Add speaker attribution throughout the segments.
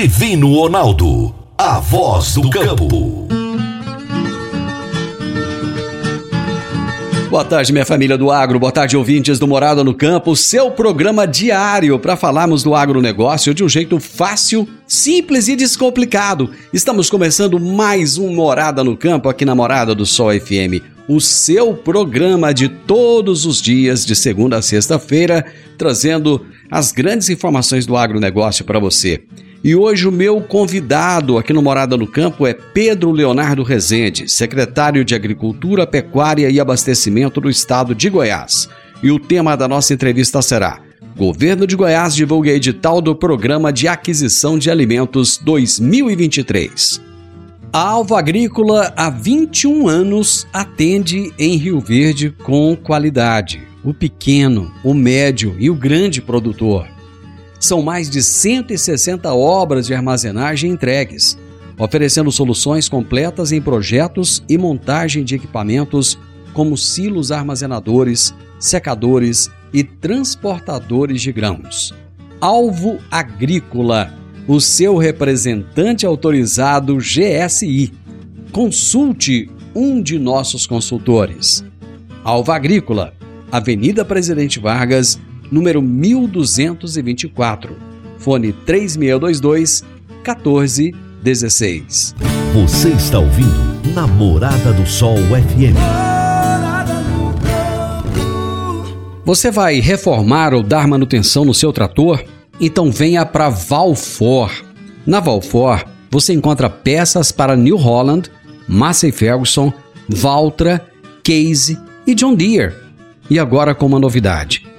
Speaker 1: Divino Ronaldo, a voz do campo.
Speaker 2: Boa tarde, minha família do agro. Boa tarde, ouvintes do Morada no Campo. Seu programa diário para falarmos do agronegócio de um jeito fácil, simples e descomplicado. Estamos começando mais um Morada no Campo aqui na Morada do Sol FM. O seu programa de todos os dias, de segunda a sexta-feira, trazendo as grandes informações do agronegócio para você. E hoje o meu convidado aqui no Morada no Campo é Pedro Leonardo Rezende, secretário de Agricultura, Pecuária e Abastecimento do Estado de Goiás. E o tema da nossa entrevista será: Governo de Goiás divulga edital do Programa de Aquisição de Alimentos 2023. A Alva Agrícola há 21 anos atende em Rio Verde com qualidade. O pequeno, o médio e o grande produtor são mais de 160 obras de armazenagem entregues, oferecendo soluções completas em projetos e montagem de equipamentos como silos armazenadores, secadores e transportadores de grãos. Alvo Agrícola, o seu representante autorizado GSI. Consulte um de nossos consultores. Alva Agrícola, Avenida Presidente Vargas, número 1224. Fone 3622 1416.
Speaker 1: Você está ouvindo Namorada do Sol FM.
Speaker 2: Você vai reformar ou dar manutenção no seu trator? Então venha para Valfor. Na Valfor, você encontra peças para New Holland, Massey Ferguson, Valtra, Case e John Deere. E agora com uma novidade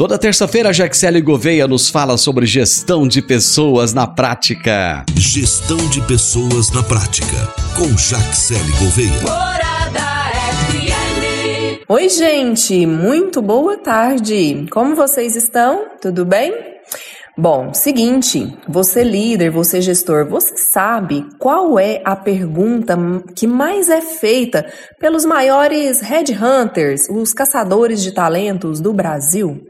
Speaker 2: Toda terça-feira, Jaxele Gouveia nos fala sobre gestão de pessoas na prática.
Speaker 1: Gestão de pessoas na prática, com Jaxele Gouveia.
Speaker 3: Morada. Oi, gente, muito boa tarde. Como vocês estão? Tudo bem? Bom, seguinte, você líder, você gestor, você sabe qual é a pergunta que mais é feita pelos maiores headhunters, os caçadores de talentos do Brasil?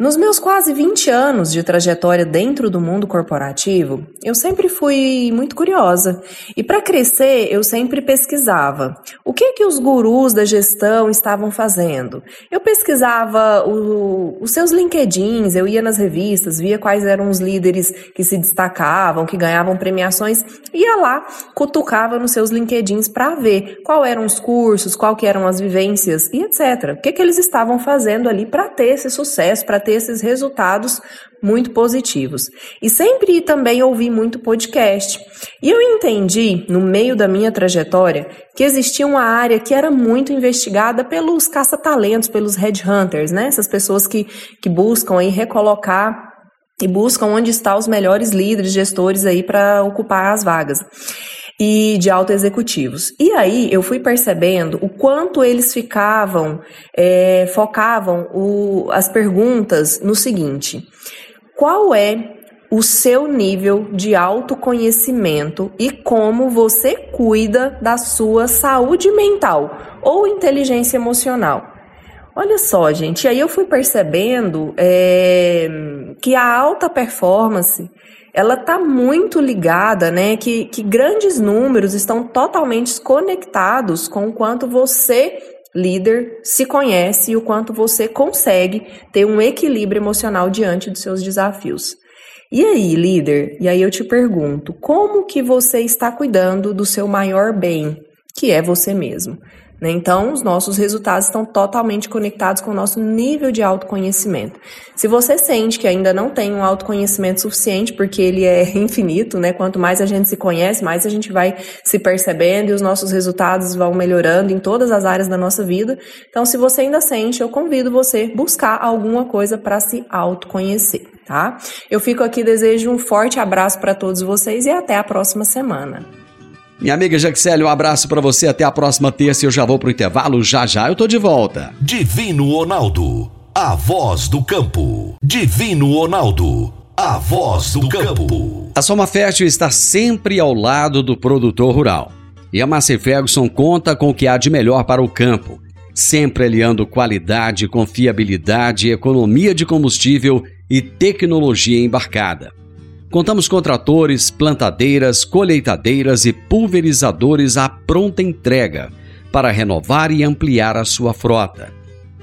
Speaker 3: Nos meus quase 20 anos de trajetória dentro do mundo corporativo, eu sempre fui muito curiosa e para crescer eu sempre pesquisava o que que os gurus da gestão estavam fazendo. Eu pesquisava o, os seus LinkedIns, eu ia nas revistas, via quais eram os líderes que se destacavam, que ganhavam premiações, ia lá, cutucava nos seus LinkedIns para ver qual eram os cursos, qual que eram as vivências e etc. O que que eles estavam fazendo ali para ter esse sucesso, para ter ter esses resultados muito positivos. E sempre também ouvi muito podcast. E eu entendi, no meio da minha trajetória, que existia uma área que era muito investigada pelos caça-talentos, pelos headhunters, né? Essas pessoas que, que buscam aí recolocar e buscam onde estão os melhores líderes, gestores aí para ocupar as vagas e de alto executivos. E aí eu fui percebendo o quanto eles ficavam, é, focavam o, as perguntas no seguinte: qual é o seu nível de autoconhecimento e como você cuida da sua saúde mental ou inteligência emocional? Olha só, gente, aí eu fui percebendo é, que a alta performance ela está muito ligada, né? Que, que grandes números estão totalmente conectados com o quanto você, líder, se conhece e o quanto você consegue ter um equilíbrio emocional diante dos seus desafios. E aí, líder? E aí eu te pergunto, como que você está cuidando do seu maior bem, que é você mesmo? Né? Então, os nossos resultados estão totalmente conectados com o nosso nível de autoconhecimento. Se você sente que ainda não tem um autoconhecimento suficiente, porque ele é infinito, né? Quanto mais a gente se conhece, mais a gente vai se percebendo e os nossos resultados vão melhorando em todas as áreas da nossa vida. Então, se você ainda sente, eu convido você a buscar alguma coisa para se autoconhecer, tá? Eu fico aqui, desejo um forte abraço para todos vocês e até a próxima semana.
Speaker 2: Minha amiga Jaxele, um abraço para você. Até a próxima terça. Eu já vou pro intervalo. Já já eu tô de volta.
Speaker 1: Divino Ronaldo, a voz do campo. Divino Ronaldo, a voz do campo.
Speaker 2: A Soma Fértil está sempre ao lado do produtor rural. E a Massey Ferguson conta com o que há de melhor para o campo, sempre aliando qualidade, confiabilidade, economia de combustível e tecnologia embarcada. Contamos com tratores, plantadeiras, colheitadeiras e pulverizadores à pronta entrega para renovar e ampliar a sua frota.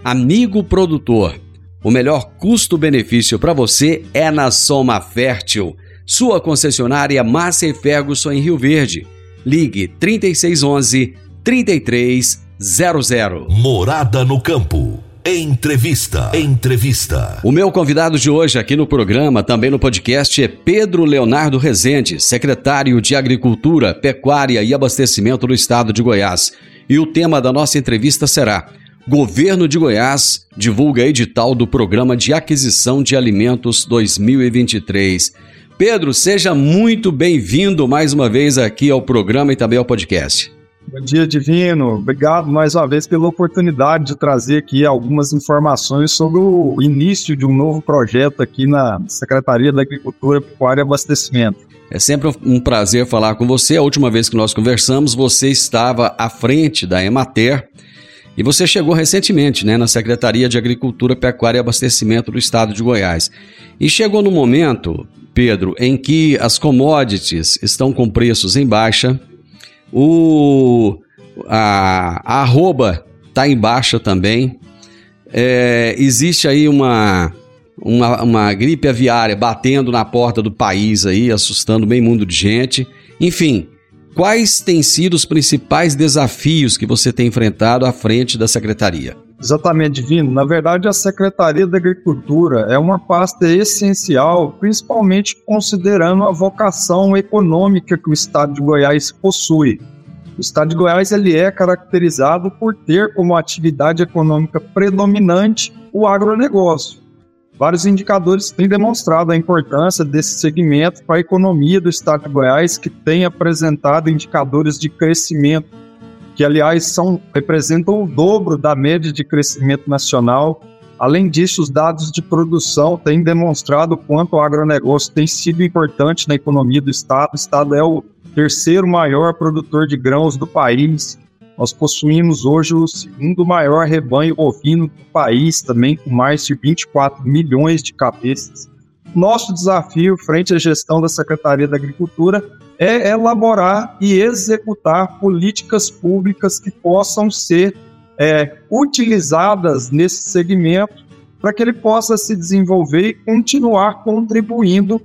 Speaker 2: Amigo produtor, o melhor custo-benefício para você é na Soma Fértil, sua concessionária Massa Ferguson em Rio Verde. Ligue 3611 3300.
Speaker 1: Morada no campo. Entrevista. Entrevista.
Speaker 2: O meu convidado de hoje aqui no programa, também no podcast, é Pedro Leonardo Rezende, secretário de Agricultura, Pecuária e Abastecimento do Estado de Goiás. E o tema da nossa entrevista será: Governo de Goiás divulga edital do Programa de Aquisição de Alimentos 2023. Pedro, seja muito bem-vindo mais uma vez aqui ao programa e também ao podcast.
Speaker 4: Bom dia, Divino. Obrigado mais uma vez pela oportunidade de trazer aqui algumas informações sobre o início de um novo projeto aqui na Secretaria da Agricultura, Pecuária e Abastecimento.
Speaker 2: É sempre um prazer falar com você. A última vez que nós conversamos, você estava à frente da Emater e você chegou recentemente né, na Secretaria de Agricultura, Pecuária e Abastecimento do Estado de Goiás. E chegou no momento, Pedro, em que as commodities estão com preços em baixa, o, a, a arroba está em baixa também. É, existe aí uma, uma, uma gripe aviária batendo na porta do país aí, assustando bem mundo de gente. Enfim, quais têm sido os principais desafios que você tem enfrentado à frente da secretaria?
Speaker 4: Exatamente, Divino. Na verdade, a Secretaria da Agricultura é uma pasta essencial, principalmente considerando a vocação econômica que o Estado de Goiás possui. O Estado de Goiás ele é caracterizado por ter como atividade econômica predominante o agronegócio. Vários indicadores têm demonstrado a importância desse segmento para a economia do Estado de Goiás, que tem apresentado indicadores de crescimento que aliás são, representam o dobro da média de crescimento nacional. Além disso, os dados de produção têm demonstrado o quanto o agronegócio tem sido importante na economia do Estado. O Estado é o terceiro maior produtor de grãos do país. Nós possuímos hoje o segundo maior rebanho ovino do país, também com mais de 24 milhões de cabeças. Nosso desafio frente à gestão da Secretaria da Agricultura é elaborar e executar políticas públicas que possam ser é, utilizadas nesse segmento para que ele possa se desenvolver e continuar contribuindo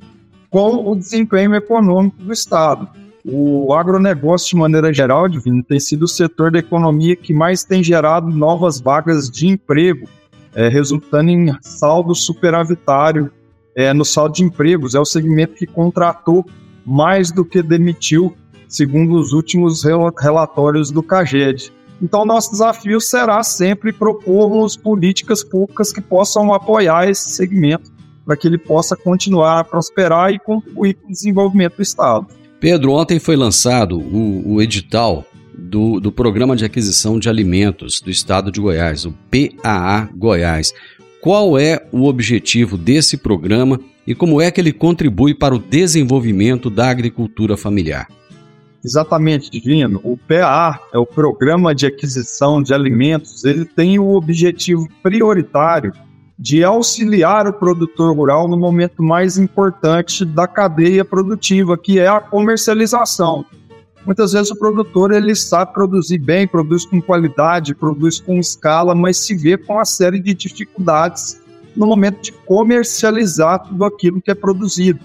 Speaker 4: com o desempenho econômico do Estado. O agronegócio, de maneira geral, Divino, tem sido o setor da economia que mais tem gerado novas vagas de emprego, é, resultando em saldo superavitário é, no saldo de empregos. É o segmento que contratou mais do que demitiu, segundo os últimos relatórios do CAGED. Então, nosso desafio será sempre propormos políticas públicas que possam apoiar esse segmento para que ele possa continuar a prosperar e contribuir para o desenvolvimento do Estado.
Speaker 2: Pedro, ontem foi lançado o, o edital do, do Programa de Aquisição de Alimentos do Estado de Goiás, o PAA Goiás. Qual é o objetivo desse programa e como é que ele contribui para o desenvolvimento da agricultura familiar?
Speaker 4: Exatamente, Divino. O PA é o Programa de Aquisição de Alimentos. Ele tem o objetivo prioritário de auxiliar o produtor rural no momento mais importante da cadeia produtiva, que é a comercialização. Muitas vezes o produtor ele sabe produzir bem, produz com qualidade, produz com escala, mas se vê com uma série de dificuldades no momento de comercializar tudo aquilo que é produzido.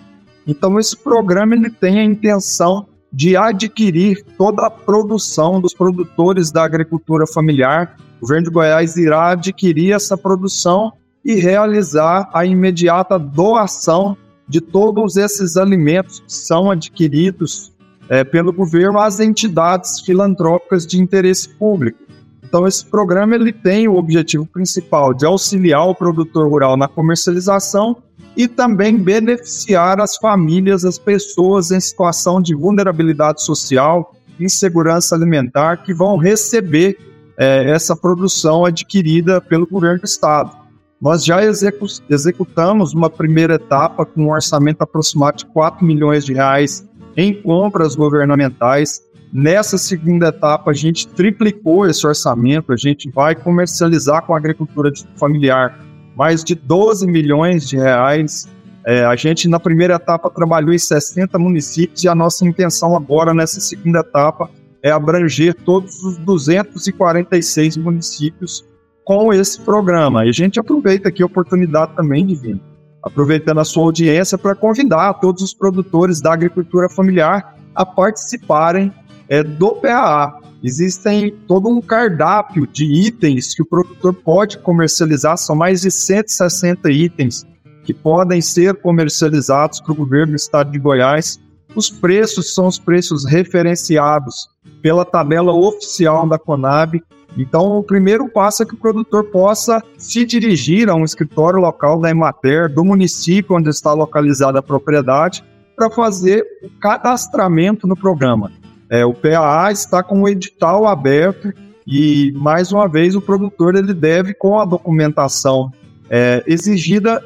Speaker 4: Então esse programa ele tem a intenção de adquirir toda a produção dos produtores da agricultura familiar. O governo de Goiás irá adquirir essa produção e realizar a imediata doação de todos esses alimentos que são adquiridos é, pelo governo às entidades filantrópicas de interesse público. Então esse programa ele tem o objetivo principal de auxiliar o produtor rural na comercialização e também beneficiar as famílias, as pessoas em situação de vulnerabilidade social, insegurança alimentar que vão receber é, essa produção adquirida pelo governo do estado. Nós já execu executamos uma primeira etapa com um orçamento aproximado de 4 milhões de reais em compras governamentais. Nessa segunda etapa, a gente triplicou esse orçamento, a gente vai comercializar com a agricultura familiar mais de 12 milhões de reais. É, a gente, na primeira etapa, trabalhou em 60 municípios e a nossa intenção agora, nessa segunda etapa, é abranger todos os 246 municípios com esse programa. E a gente aproveita aqui a oportunidade também, Divino, aproveitando a sua audiência para convidar todos os produtores da agricultura familiar a participarem é, do PAA. Existem todo um cardápio de itens que o produtor pode comercializar, são mais de 160 itens que podem ser comercializados para o governo do estado de Goiás. Os preços são os preços referenciados pela tabela oficial da Conab. Então, o primeiro passo é que o produtor possa se dirigir a um escritório local da Emater, do município onde está localizada a propriedade, para fazer o cadastramento no programa. É, o PAA está com o edital aberto e, mais uma vez, o produtor ele deve, com a documentação é, exigida,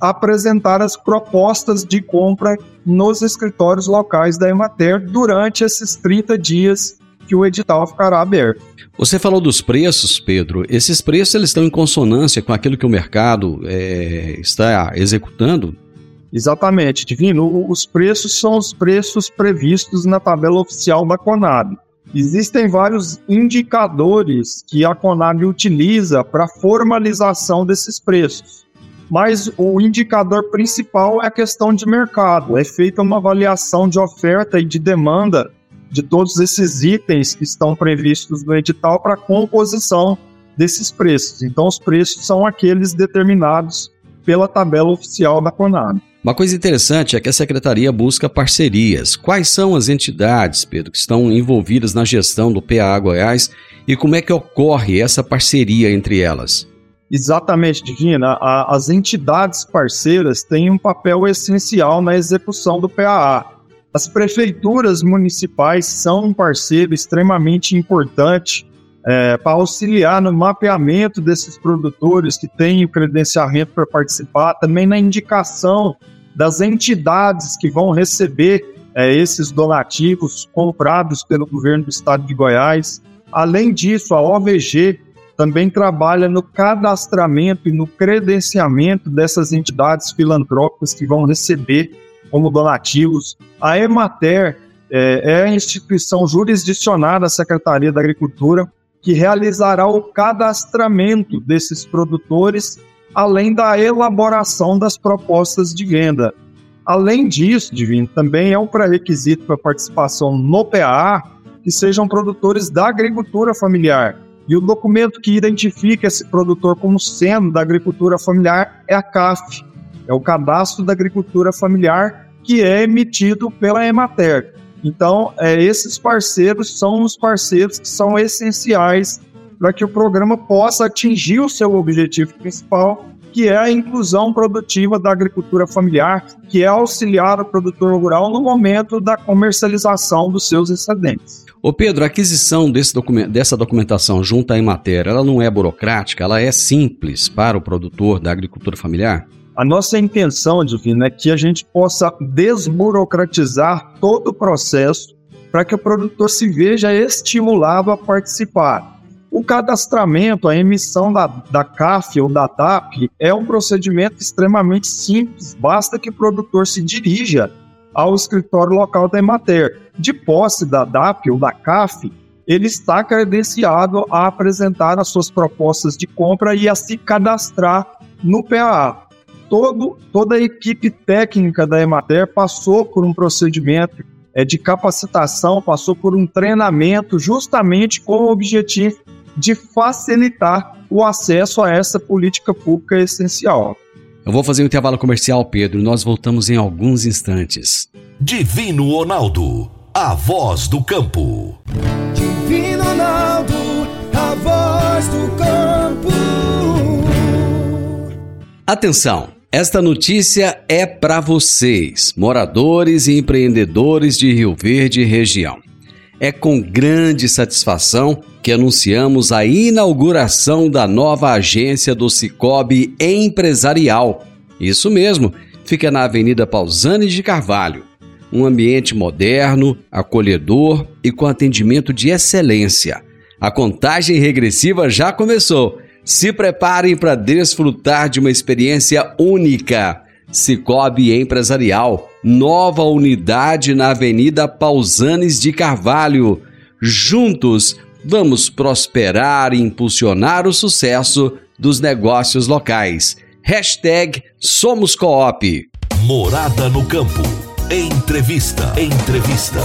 Speaker 4: apresentar as propostas de compra nos escritórios locais da Emater durante esses 30 dias que o edital ficará aberto.
Speaker 2: Você falou dos preços, Pedro. Esses preços eles estão em consonância com aquilo que o mercado é, está executando?
Speaker 4: Exatamente, Divino. Os preços são os preços previstos na tabela oficial da Conab. Existem vários indicadores que a Conab utiliza para formalização desses preços mas o indicador principal é a questão de mercado. É feita uma avaliação de oferta e de demanda de todos esses itens que estão previstos no edital para a composição desses preços. Então, os preços são aqueles determinados pela tabela oficial da Conab.
Speaker 2: Uma coisa interessante é que a secretaria busca parcerias. Quais são as entidades, Pedro, que estão envolvidas na gestão do PA Goiás e como é que ocorre essa parceria entre elas?
Speaker 4: Exatamente, Divina. A, as entidades parceiras têm um papel essencial na execução do PAA. As prefeituras municipais são um parceiro extremamente importante é, para auxiliar no mapeamento desses produtores que têm o credenciamento para participar, também na indicação das entidades que vão receber é, esses donativos comprados pelo governo do estado de Goiás. Além disso, a OVG também trabalha no cadastramento e no credenciamento dessas entidades filantrópicas que vão receber como donativos. A Emater é, é a instituição jurisdicionada da Secretaria da Agricultura que realizará o cadastramento desses produtores, além da elaboração das propostas de venda. Além disso, Divino, também é um pré-requisito para participação no PAA que sejam produtores da agricultura familiar, e o documento que identifica esse produtor como sendo da agricultura familiar é a CAF, é o Cadastro da Agricultura Familiar, que é emitido pela Emater. Então, é, esses parceiros são os parceiros que são essenciais para que o programa possa atingir o seu objetivo principal, que é a inclusão produtiva da agricultura familiar, que é auxiliar o produtor rural no momento da comercialização dos seus excedentes.
Speaker 2: Ô Pedro, a aquisição documento, dessa documentação junto à Emater, ela não é burocrática, ela é simples para o produtor da agricultura familiar?
Speaker 4: A nossa intenção, Divino, é que a gente possa desburocratizar todo o processo para que o produtor se veja estimulado a participar. O cadastramento, a emissão da, da CAF ou da DAP é um procedimento extremamente simples, basta que o produtor se dirija ao escritório local da Emater. De posse da DAP ou da CAF, ele está credenciado a apresentar as suas propostas de compra e a se cadastrar no PAA. Todo, toda a equipe técnica da Emater passou por um procedimento é, de capacitação, passou por um treinamento justamente com o objetivo de facilitar o acesso a essa política pública essencial.
Speaker 2: Eu vou fazer um intervalo comercial, Pedro. Nós voltamos em alguns instantes.
Speaker 1: Divino Ronaldo, a voz do campo.
Speaker 5: Divino Ronaldo, a voz do campo.
Speaker 2: Atenção! Esta notícia é para vocês, moradores e empreendedores de Rio Verde e região. É com grande satisfação que anunciamos a inauguração da nova agência do Cicobi Empresarial. Isso mesmo, fica na Avenida Pausanes de Carvalho. Um ambiente moderno, acolhedor e com atendimento de excelência. A contagem regressiva já começou. Se preparem para desfrutar de uma experiência única. Cicobi Empresarial, nova unidade na Avenida Pausanes de Carvalho. Juntos, vamos prosperar e impulsionar o sucesso dos negócios locais. Hashtag Somos Coop.
Speaker 1: Morada no Campo. Entrevista. Entrevista.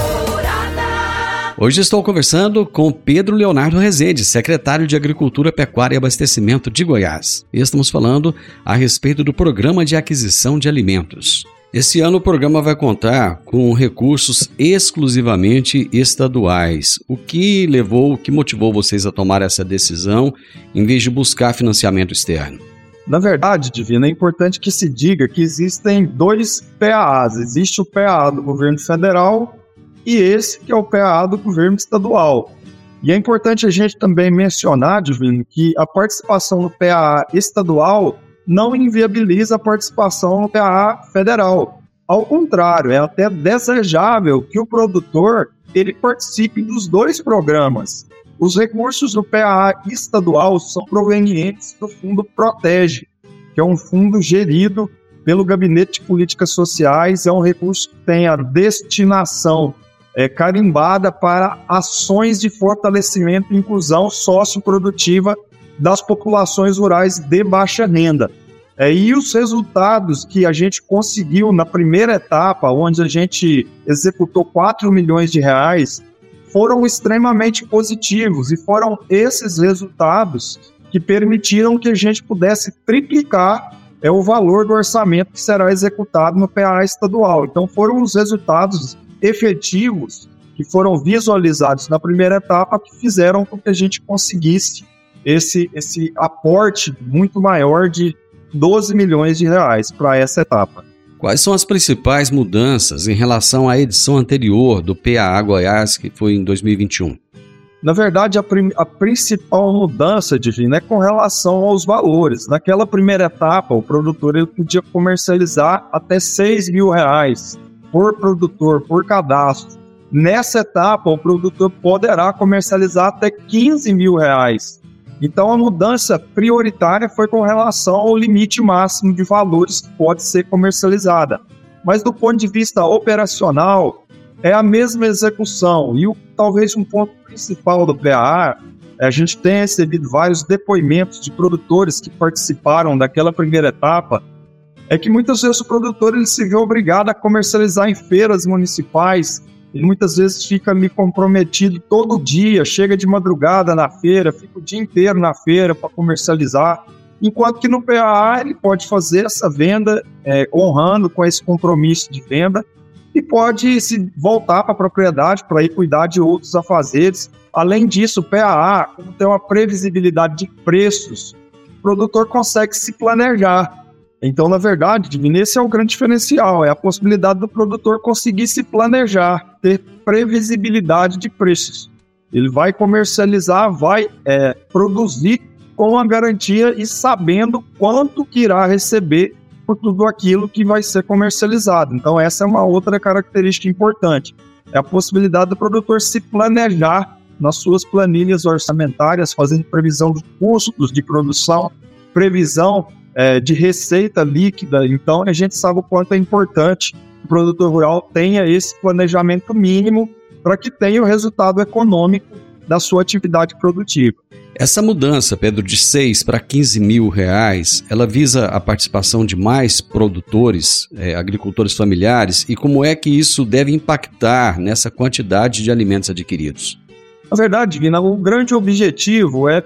Speaker 2: Hoje estou conversando com Pedro Leonardo Rezende, secretário de Agricultura, Pecuária e Abastecimento de Goiás. E estamos falando a respeito do Programa de Aquisição de Alimentos. Esse ano o programa vai contar com recursos exclusivamente estaduais. O que levou, o que motivou vocês a tomar essa decisão em vez de buscar financiamento externo?
Speaker 4: Na verdade, Divina, é importante que se diga que existem dois PAAs. Existe o PAA do governo federal e esse que é o PAA do governo estadual. E é importante a gente também mencionar, Divino, que a participação no PAA estadual não inviabiliza a participação no PAA federal. Ao contrário, é até desejável que o produtor ele participe dos dois programas. Os recursos do PAA estadual são provenientes do Fundo Protege, que é um fundo gerido pelo Gabinete de Políticas Sociais, é um recurso que tem a destinação é, carimbada para ações de fortalecimento e inclusão socioprodutiva das populações rurais de baixa renda. É, e os resultados que a gente conseguiu na primeira etapa, onde a gente executou 4 milhões de reais, foram extremamente positivos e foram esses resultados que permitiram que a gente pudesse triplicar é, o valor do orçamento que será executado no PA estadual. Então foram os resultados efetivos que foram visualizados na primeira etapa que fizeram com que a gente conseguisse esse, esse aporte muito maior de 12 milhões de reais para essa etapa.
Speaker 2: Quais são as principais mudanças em relação à edição anterior do PAA Goiás, que foi em 2021?
Speaker 4: Na verdade, a, a principal mudança, Divina, é com relação aos valores. Naquela primeira etapa, o produtor ele podia comercializar até 6 mil reais por produtor, por cadastro. Nessa etapa, o produtor poderá comercializar até 15 mil reais. Então, a mudança prioritária foi com relação ao limite máximo de valores que pode ser comercializada. Mas, do ponto de vista operacional, é a mesma execução. E o, talvez um ponto principal do PAA, a gente tem recebido vários depoimentos de produtores que participaram daquela primeira etapa é que muitas vezes o produtor ele se vê obrigado a comercializar em feiras municipais e muitas vezes fica me comprometido todo dia, chega de madrugada na feira, fica o dia inteiro na feira para comercializar, enquanto que no PAA ele pode fazer essa venda é, honrando com esse compromisso de venda e pode se voltar para a propriedade para ir cuidar de outros afazeres. Além disso, o PAA, como tem uma previsibilidade de preços, o produtor consegue se planejar então, na verdade, esse é o grande diferencial, é a possibilidade do produtor conseguir se planejar, ter previsibilidade de preços. Ele vai comercializar, vai é, produzir com a garantia e sabendo quanto que irá receber por tudo aquilo que vai ser comercializado. Então, essa é uma outra característica importante. É a possibilidade do produtor se planejar nas suas planilhas orçamentárias, fazendo previsão de custos de produção, previsão é, de receita líquida. Então, a gente sabe o quanto é importante o produtor rural tenha esse planejamento mínimo para que tenha o resultado econômico da sua atividade produtiva.
Speaker 2: Essa mudança, Pedro, de 6 para 15 mil reais, ela visa a participação de mais produtores, é, agricultores familiares, e como é que isso deve impactar nessa quantidade de alimentos adquiridos?
Speaker 4: Na verdade, Vina, o grande objetivo é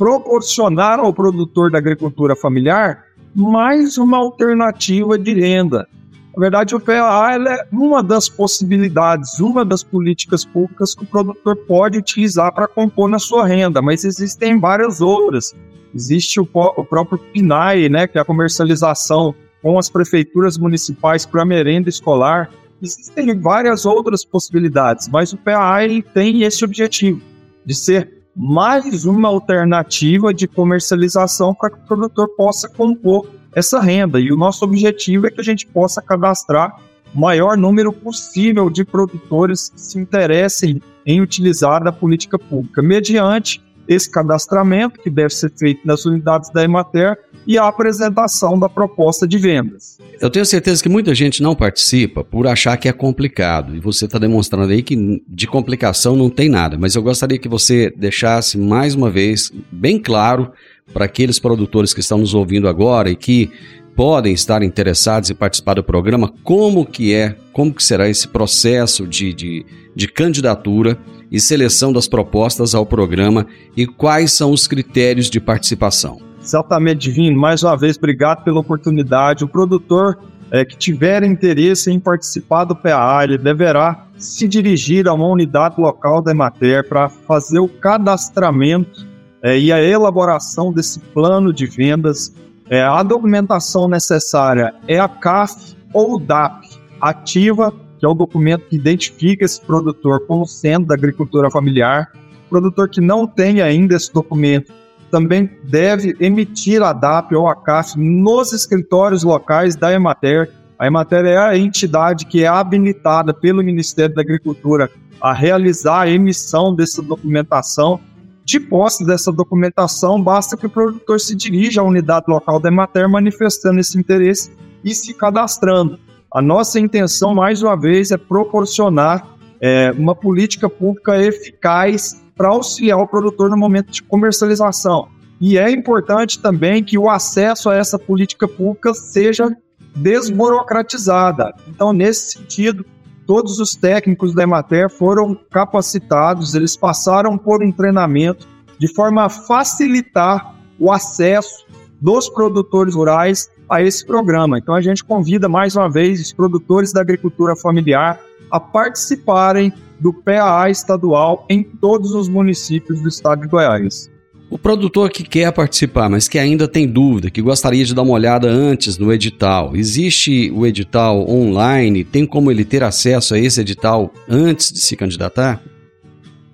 Speaker 4: proporcionar ao produtor da agricultura familiar mais uma alternativa de renda. Na verdade, o PAA é uma das possibilidades, uma das políticas públicas que o produtor pode utilizar para compor na sua renda, mas existem várias outras. Existe o, o próprio PNAE, né, que é a comercialização com as prefeituras municipais para merenda escolar. Existem várias outras possibilidades, mas o ele tem esse objetivo de ser mais uma alternativa de comercialização para que o produtor possa compor essa renda. E o nosso objetivo é que a gente possa cadastrar o maior número possível de produtores que se interessem em utilizar a política pública, mediante esse cadastramento, que deve ser feito nas unidades da Emater, e a apresentação da proposta de vendas.
Speaker 2: Eu tenho certeza que muita gente não participa por achar que é complicado, e você está demonstrando aí que de complicação não tem nada, mas eu gostaria que você deixasse mais uma vez bem claro para aqueles produtores que estão nos ouvindo agora e que podem estar interessados em participar do programa, como que é, como que será esse processo de, de, de candidatura e seleção das propostas ao programa e quais são os critérios de participação.
Speaker 4: Exatamente, Divino. Mais uma vez, obrigado pela oportunidade. O produtor é, que tiver interesse em participar do PAA, ele deverá se dirigir a uma unidade local da Emater para fazer o cadastramento é, e a elaboração desse plano de vendas é, a documentação necessária é a CAF ou DAP ativa, que é o documento que identifica esse produtor como sendo da agricultura familiar. O produtor que não tem ainda esse documento também deve emitir a DAP ou a CAF nos escritórios locais da Emater. A Emater é a entidade que é habilitada pelo Ministério da Agricultura a realizar a emissão dessa documentação de posse dessa documentação, basta que o produtor se dirija à unidade local da Emater manifestando esse interesse e se cadastrando. A nossa intenção, mais uma vez, é proporcionar é, uma política pública eficaz para auxiliar o produtor no momento de comercialização. E é importante também que o acesso a essa política pública seja desburocratizada. Então, nesse sentido, todos os técnicos da Emater foram capacitados, eles passaram por um treinamento de forma a facilitar o acesso dos produtores rurais a esse programa. Então a gente convida mais uma vez os produtores da agricultura familiar a participarem do PAA estadual em todos os municípios do estado de Goiás.
Speaker 2: O produtor que quer participar, mas que ainda tem dúvida, que gostaria de dar uma olhada antes no edital, existe o edital online? Tem como ele ter acesso a esse edital antes de se candidatar?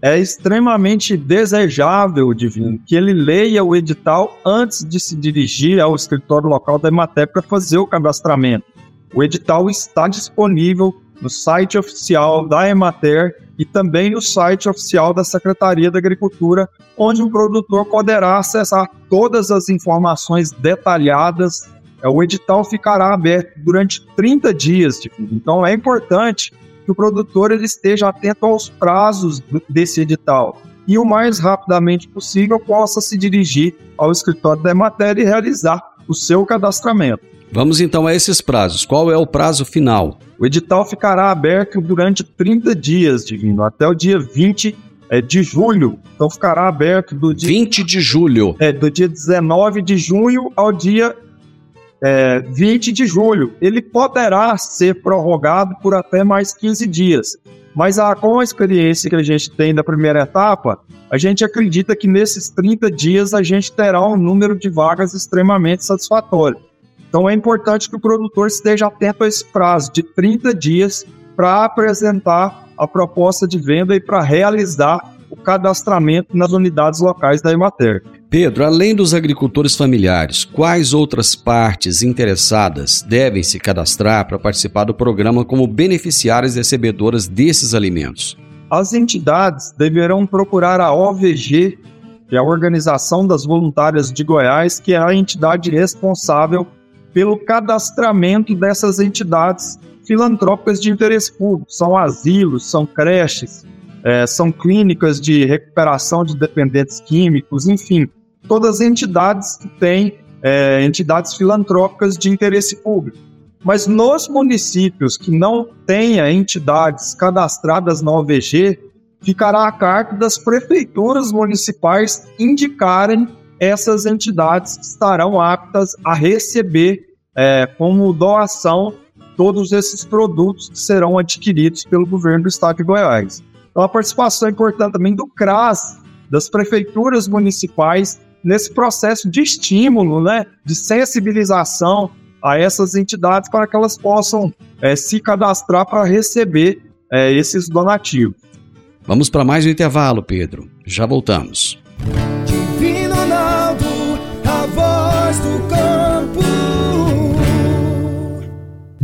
Speaker 4: É extremamente desejável, Divino, que ele leia o edital antes de se dirigir ao escritório local da Emater para fazer o cadastramento. O edital está disponível no site oficial da Emater e também no site oficial da Secretaria da Agricultura, onde o produtor poderá acessar todas as informações detalhadas. É, o edital ficará aberto durante 30 dias. Então é importante que o produtor ele esteja atento aos prazos desse edital e o mais rapidamente possível possa se dirigir ao escritório da Emater e realizar o seu cadastramento.
Speaker 2: Vamos então a esses prazos. Qual é o prazo final?
Speaker 4: O edital ficará aberto durante 30 dias, Divino, até o dia 20 é, de julho. Então ficará aberto do dia
Speaker 2: 20 de julho.
Speaker 4: É, do dia 19 de junho ao dia é, 20 de julho. Ele poderá ser prorrogado por até mais 15 dias. Mas a, com a experiência que a gente tem da primeira etapa, a gente acredita que nesses 30 dias a gente terá um número de vagas extremamente satisfatório. Então é importante que o produtor esteja atento a esse prazo de 30 dias para apresentar a proposta de venda e para realizar o cadastramento nas unidades locais da Emater.
Speaker 2: Pedro, além dos agricultores familiares, quais outras partes interessadas devem se cadastrar para participar do programa como beneficiárias recebedoras desses alimentos?
Speaker 4: As entidades deverão procurar a OVG, que é a Organização das Voluntárias de Goiás, que é a entidade responsável pelo cadastramento dessas entidades filantrópicas de interesse público. São asilos, são creches, é, são clínicas de recuperação de dependentes químicos, enfim, todas as entidades que têm é, entidades filantrópicas de interesse público. Mas nos municípios que não tenha entidades cadastradas na OVG, ficará a cargo das prefeituras municipais indicarem essas entidades que estarão aptas a receber é, como doação todos esses produtos que serão adquiridos pelo governo do estado de Goiás. Então, a participação é importante também do CRAS, das prefeituras municipais, nesse processo de estímulo, né, de sensibilização a essas entidades para que elas possam é, se cadastrar para receber é, esses donativos.
Speaker 2: Vamos para mais um intervalo, Pedro. Já voltamos.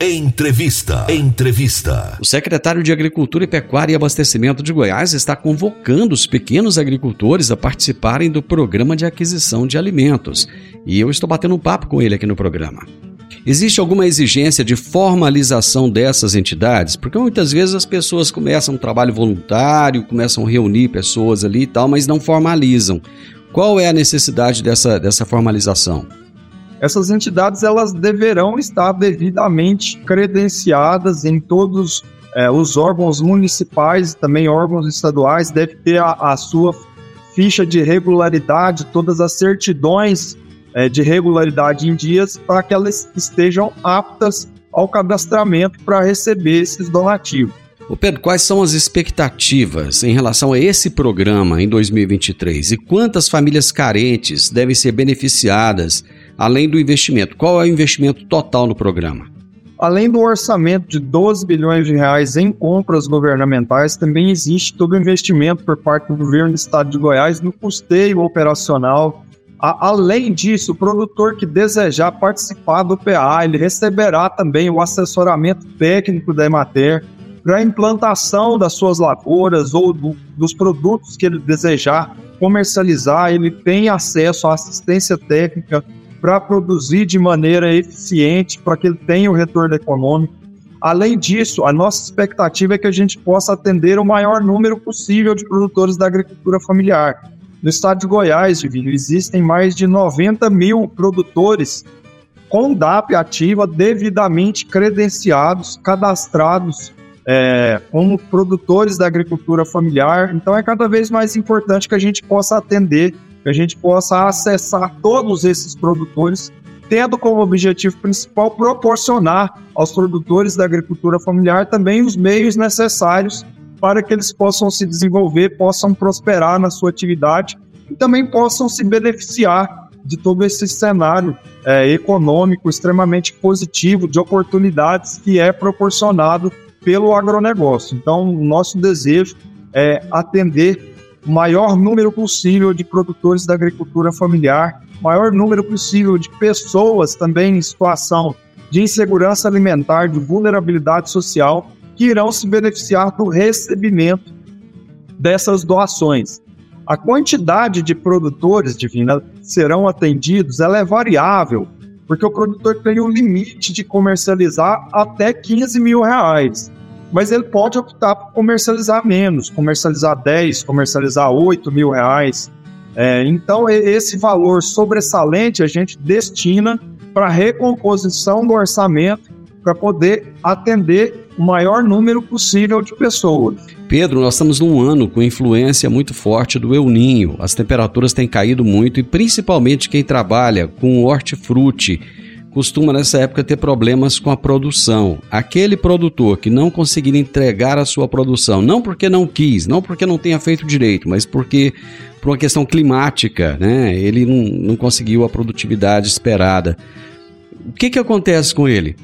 Speaker 1: Entrevista. Entrevista.
Speaker 2: O secretário de Agricultura e Pecuária e Abastecimento de Goiás está convocando os pequenos agricultores a participarem do programa de aquisição de alimentos. E eu estou batendo um papo com ele aqui no programa. Existe alguma exigência de formalização dessas entidades? Porque muitas vezes as pessoas começam um trabalho voluntário, começam a reunir pessoas ali e tal, mas não formalizam. Qual é a necessidade dessa, dessa formalização?
Speaker 4: Essas entidades elas deverão estar devidamente credenciadas em todos é, os órgãos municipais, também órgãos estaduais, deve ter a, a sua ficha de regularidade, todas as certidões é, de regularidade em dias para que elas estejam aptas ao cadastramento para receber esses donativos.
Speaker 2: O Pedro, quais são as expectativas em relação a esse programa em 2023 e quantas famílias carentes devem ser beneficiadas além do investimento. Qual é o investimento total no programa?
Speaker 4: Além do orçamento de 12 bilhões de reais em compras governamentais, também existe todo o investimento por parte do governo do estado de Goiás no custeio operacional. além disso, o produtor que desejar participar do PA, ele receberá também o assessoramento técnico da Emater para a implantação das suas lavouras ou do, dos produtos que ele desejar comercializar, ele tem acesso à assistência técnica para produzir de maneira eficiente, para que ele tenha o retorno econômico. Além disso, a nossa expectativa é que a gente possa atender o maior número possível de produtores da agricultura familiar. No estado de Goiás, Divino, existem mais de 90 mil produtores com DAP ativa devidamente credenciados, cadastrados é, como produtores da agricultura familiar. Então é cada vez mais importante que a gente possa atender que a gente possa acessar todos esses produtores, tendo como objetivo principal proporcionar aos produtores da agricultura familiar também os meios necessários para que eles possam se desenvolver, possam prosperar na sua atividade e também possam se beneficiar de todo esse cenário é, econômico extremamente positivo de oportunidades que é proporcionado pelo agronegócio. Então, nosso desejo é atender o maior número possível de produtores da agricultura familiar, maior número possível de pessoas também em situação de insegurança alimentar, de vulnerabilidade social, que irão se beneficiar do recebimento dessas doações. A quantidade de produtores divina serão atendidos ela é variável, porque o produtor tem um limite de comercializar até 15 mil reais mas ele pode optar por comercializar menos, comercializar 10, comercializar 8 mil reais. É, então, esse valor sobressalente a gente destina para recomposição do orçamento para poder atender o maior número possível de pessoas.
Speaker 2: Pedro, nós estamos num ano com influência muito forte do El Ninho. As temperaturas têm caído muito e principalmente quem trabalha com hortifruti costuma nessa época ter problemas com a produção. Aquele produtor que não conseguir entregar a sua produção, não porque não quis, não porque não tenha feito direito, mas porque por uma questão climática, né, ele não, não conseguiu a produtividade esperada. O que, que acontece com ele?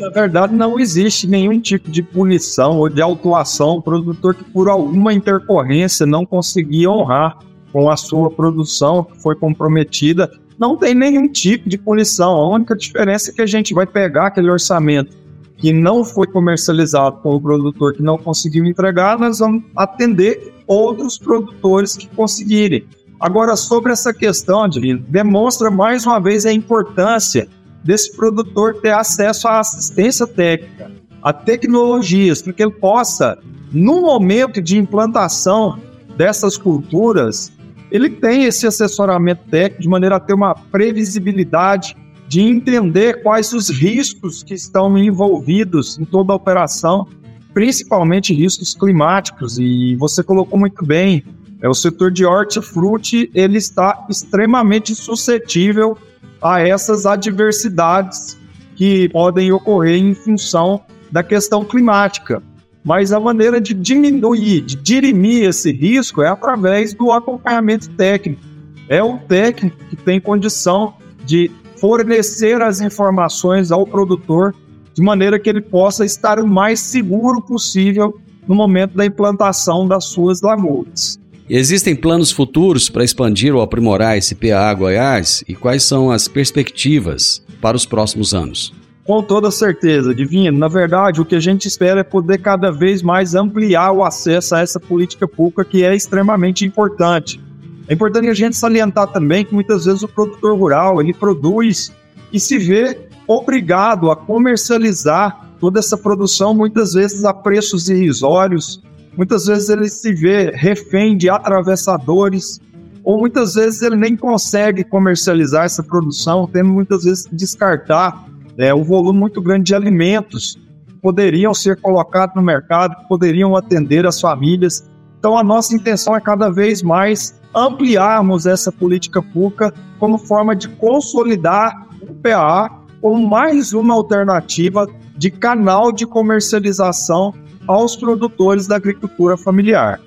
Speaker 4: Na verdade, não existe nenhum tipo de punição ou de autuação ao produtor que, por alguma intercorrência, não conseguia honrar com a sua produção que foi comprometida não tem nenhum tipo de punição. A única diferença é que a gente vai pegar aquele orçamento que não foi comercializado com o produtor que não conseguiu entregar, nós vamos atender outros produtores que conseguirem. Agora, sobre essa questão, Divino, demonstra mais uma vez a importância desse produtor ter acesso à assistência técnica, a tecnologias, para que ele possa, no momento de implantação dessas culturas, ele tem esse assessoramento técnico de maneira a ter uma previsibilidade de entender quais os riscos que estão envolvidos em toda a operação, principalmente riscos climáticos. E você colocou muito bem, é o setor de hortifruti, ele está extremamente suscetível a essas adversidades que podem ocorrer em função da questão climática. Mas a maneira de diminuir, de dirimir esse risco é através do acompanhamento técnico. É o técnico que tem condição de fornecer as informações ao produtor de maneira que ele possa estar o mais seguro possível no momento da implantação das suas lavouras.
Speaker 2: Existem planos futuros para expandir ou aprimorar esse PA Goiás e quais são as perspectivas para os próximos anos?
Speaker 4: Com toda certeza, Divino. Na verdade, o que a gente espera é poder cada vez mais ampliar o acesso a essa política pública que é extremamente importante. É importante a gente salientar também que muitas vezes o produtor rural ele produz e se vê obrigado a comercializar toda essa produção muitas vezes a preços irrisórios, muitas vezes ele se vê refém de atravessadores, ou muitas vezes ele nem consegue comercializar essa produção, tendo muitas vezes que descartar é, um volume muito grande de alimentos que poderiam ser colocados no mercado, que poderiam atender as famílias. Então, a nossa intenção é cada vez mais ampliarmos essa política pública como forma de consolidar o PA como mais uma alternativa de canal de comercialização aos produtores da agricultura familiar.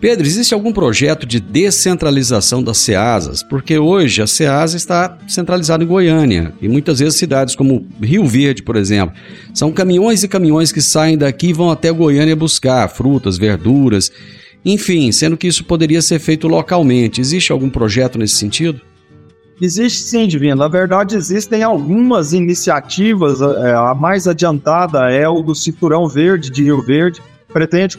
Speaker 2: Pedro, existe algum projeto de descentralização das SEASAs? Porque hoje a SEASA está centralizada em Goiânia e muitas vezes cidades como Rio Verde, por exemplo, são caminhões e caminhões que saem daqui e vão até Goiânia buscar frutas, verduras, enfim, sendo que isso poderia ser feito localmente. Existe algum projeto nesse sentido?
Speaker 4: Existe sim, Divino. Na verdade, existem algumas iniciativas. É, a mais adiantada é o do Cinturão Verde de Rio Verde, pretende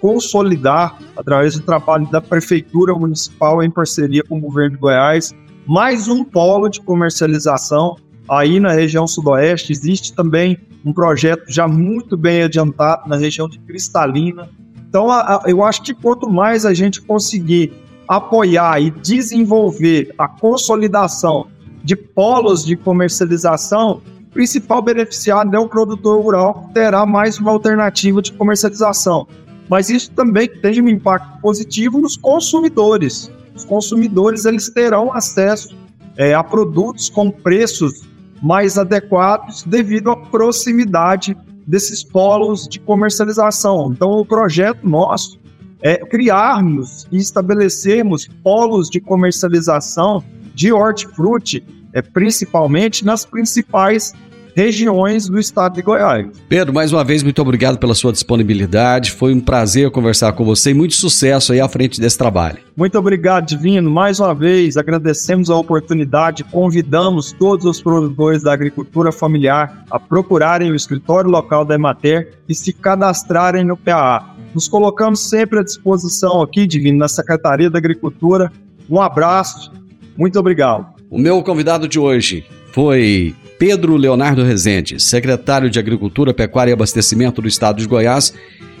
Speaker 4: consolidar, através do trabalho da Prefeitura Municipal em parceria com o governo de Goiás, mais um polo de comercialização aí na região sudoeste. Existe também um projeto já muito bem adiantado na região de Cristalina. Então, a, a, eu acho que quanto mais a gente conseguir apoiar e desenvolver a consolidação de polos de comercialização, principal beneficiado é o produtor rural, que terá mais uma alternativa de comercialização. Mas isso também tem um impacto positivo nos consumidores. Os consumidores eles terão acesso é, a produtos com preços mais adequados devido à proximidade desses polos de comercialização. Então, o projeto nosso é criarmos e estabelecermos polos de comercialização de hortifruti é, principalmente nas principais regiões do estado de Goiás.
Speaker 2: Pedro, mais uma vez, muito obrigado pela sua disponibilidade. Foi um prazer conversar com você e muito sucesso aí à frente desse trabalho.
Speaker 4: Muito obrigado, Divino. Mais uma vez, agradecemos a oportunidade, convidamos todos os produtores da agricultura familiar a procurarem o escritório local da Emater e se cadastrarem no PAA. Nos colocamos sempre à disposição aqui, Divino, na Secretaria da Agricultura. Um abraço, muito obrigado.
Speaker 2: O meu convidado de hoje foi Pedro Leonardo Rezende, secretário de Agricultura, Pecuária e Abastecimento do Estado de Goiás.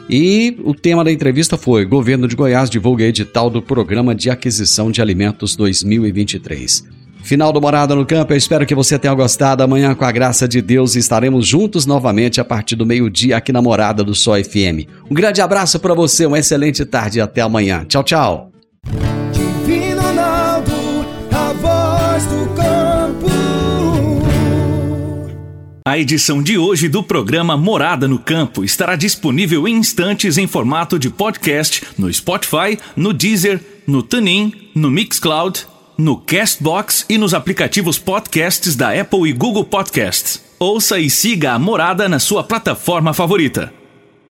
Speaker 2: E o tema da entrevista foi: Governo de Goiás divulga edital do Programa de Aquisição de Alimentos 2023. Final do Morada no Campo, eu espero que você tenha gostado. Amanhã, com a graça de Deus, estaremos juntos novamente a partir do meio-dia aqui na Morada do Sol FM. Um grande abraço para você, uma excelente tarde e até amanhã. Tchau, tchau.
Speaker 1: A edição de hoje do programa Morada no Campo estará disponível em instantes em formato de podcast no Spotify, no Deezer, no TuneIn, no Mixcloud, no Castbox e nos aplicativos podcasts da Apple e Google Podcasts. Ouça e siga a Morada na sua plataforma favorita.